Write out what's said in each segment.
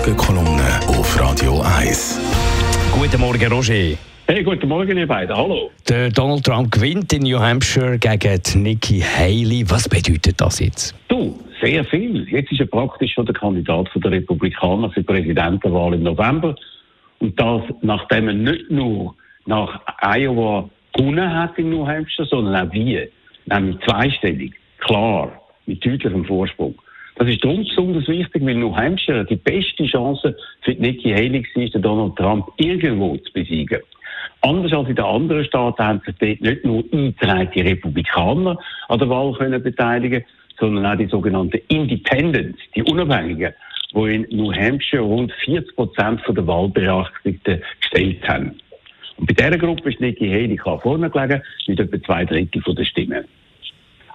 Morgenkolumne auf Radio 1. Guten Morgen, Roger. Hey, guten Morgen, ihr beiden. Hallo. Der Donald Trump gewinnt in New Hampshire gegen Nikki Haley. Was bedeutet das jetzt? Du, sehr viel. Jetzt ist er praktisch schon der Kandidat der Republikaner für die Präsidentenwahl im November. Und das, nachdem er nicht nur nach Iowa gewonnen hat in New Hampshire, sondern auch wie. Nämlich zweistellig, klar, mit deutlichem Vorsprung. Das ist darum besonders wichtig, weil New Hampshire die beste Chance für Nikki Haley den Donald Trump irgendwo zu besiegen. Anders als in den anderen Staaten haben sich dort nicht nur eingetragene Republikaner an der Wahl können beteiligen, sondern auch die sogenannten Independents, die Unabhängigen, die in New Hampshire rund 40 Prozent der Wahlberechtigten gestellt haben. Und bei dieser Gruppe ist Nikki Haley klar vorne gelegen, mit etwa zwei Drittel der Stimmen.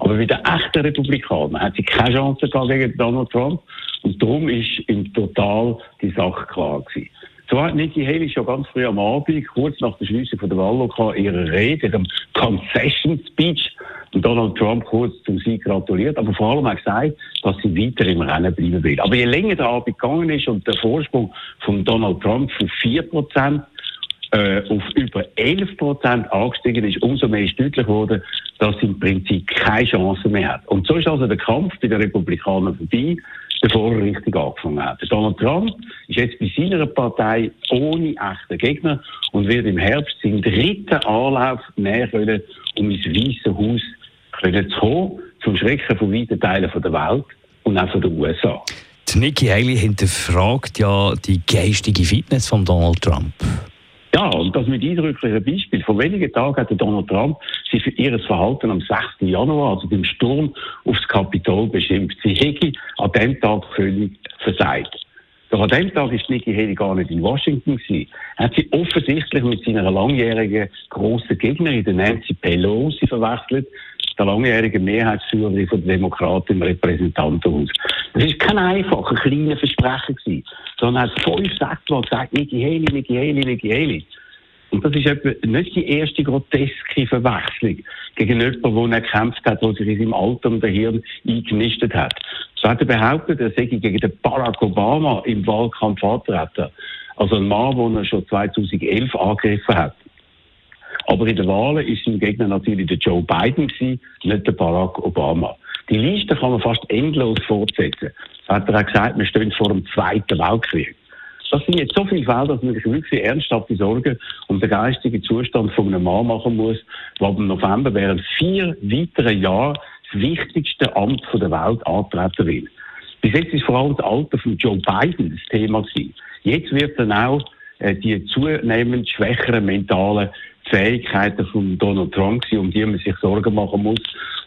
Aber bei den echten Republikanern hat sie keine Chance gegen Donald Trump. Und darum ist im Total die Sache klar gewesen. So hat Nikki Haley schon ganz früh am Abend, kurz nach der Schließung der Wahllokal, ihre Rede, ihrem Concession Speech, Donald Trump kurz zum Sieg gratuliert, aber vor allem auch gesagt, dass sie weiter im Rennen bleiben will. Aber je länger der Abend gegangen ist und der Vorsprung von Donald Trump von 4% äh, auf über 11 Prozent angestiegen ist, umso mehr ist deutlich geworden, dass sie im Prinzip keine Chance mehr hat. Und so ist also der Kampf bei den Republikanern vorbei, bevor er richtig angefangen hat. Donald Trump ist jetzt bei seiner Partei ohne echten Gegner und wird im Herbst seinen dritten Anlauf näher können, um ins Weiße Haus zu kommen, zum Schrecken von weiten Teilen der Welt und auch von den USA. Die Nikki Haley hinterfragt ja die geistige Fitness von Donald Trump. Ja, und das mit eindrücklichen Beispiel. Vor wenigen Tagen hat Donald Trump sie für ihr Verhalten am 6. Januar, also beim Sturm aufs Kapitol, beschimpft. Sie hätte an dem Tag völlig versagt. Doch an dem Tag ist Nikki Haley gar nicht in Washington gewesen. Hat sie offensichtlich mit seiner langjährigen grossen Gegnerin, Nancy Pelosi, verwechselt, der langjährige Mehrheitsführerin der Demokraten im Repräsentantenhaus. Das ist kein einfacher, kleiner Versprecher gewesen, sondern hat fünf, Mal gesagt, Nikki Haley, Nikki Haley, Nikki Haley. Und das ist etwa nicht die erste groteske Verwechslung gegen jemanden, der gekämpft hat, der sich in seinem Alter und der Hirn eingenistet hat. So hat er behauptet, er sei gegen den Barack Obama im Wahlkampf antreten. Also ein Mann, den er schon 2011 angegriffen hat. Aber in den Wahlen ist sein Gegner natürlich der Joe Biden gewesen, nicht der Barack Obama. Die Liste kann man fast endlos fortsetzen. Das hat er auch gesagt, wir stehen vor dem Zweiten Weltkrieg. Das sind jetzt so viele Fälle, dass man sich wirklich ernsthafte Sorgen um den geistigen Zustand von einem Mann machen muss, der im November während vier weiteren Jahren das wichtigste Amt der Welt antreten will. Bis jetzt ist vor allem das Alter von Joe Biden das Thema gewesen. Jetzt wird dann auch äh, die zunehmend schwächeren mentalen Fähigkeiten von Donald Trump gewesen, um die man sich Sorgen machen muss.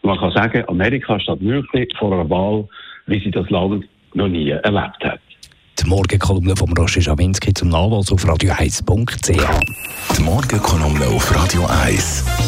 Und man kann sagen, Amerika steht wirklich vor einer Wahl, wie sie das Land noch nie erlebt hat. Die Morgenkolumne von Roger Schawinski zum Nachlass auf radio1.ch. Die Morgenkolumne auf Radio 1.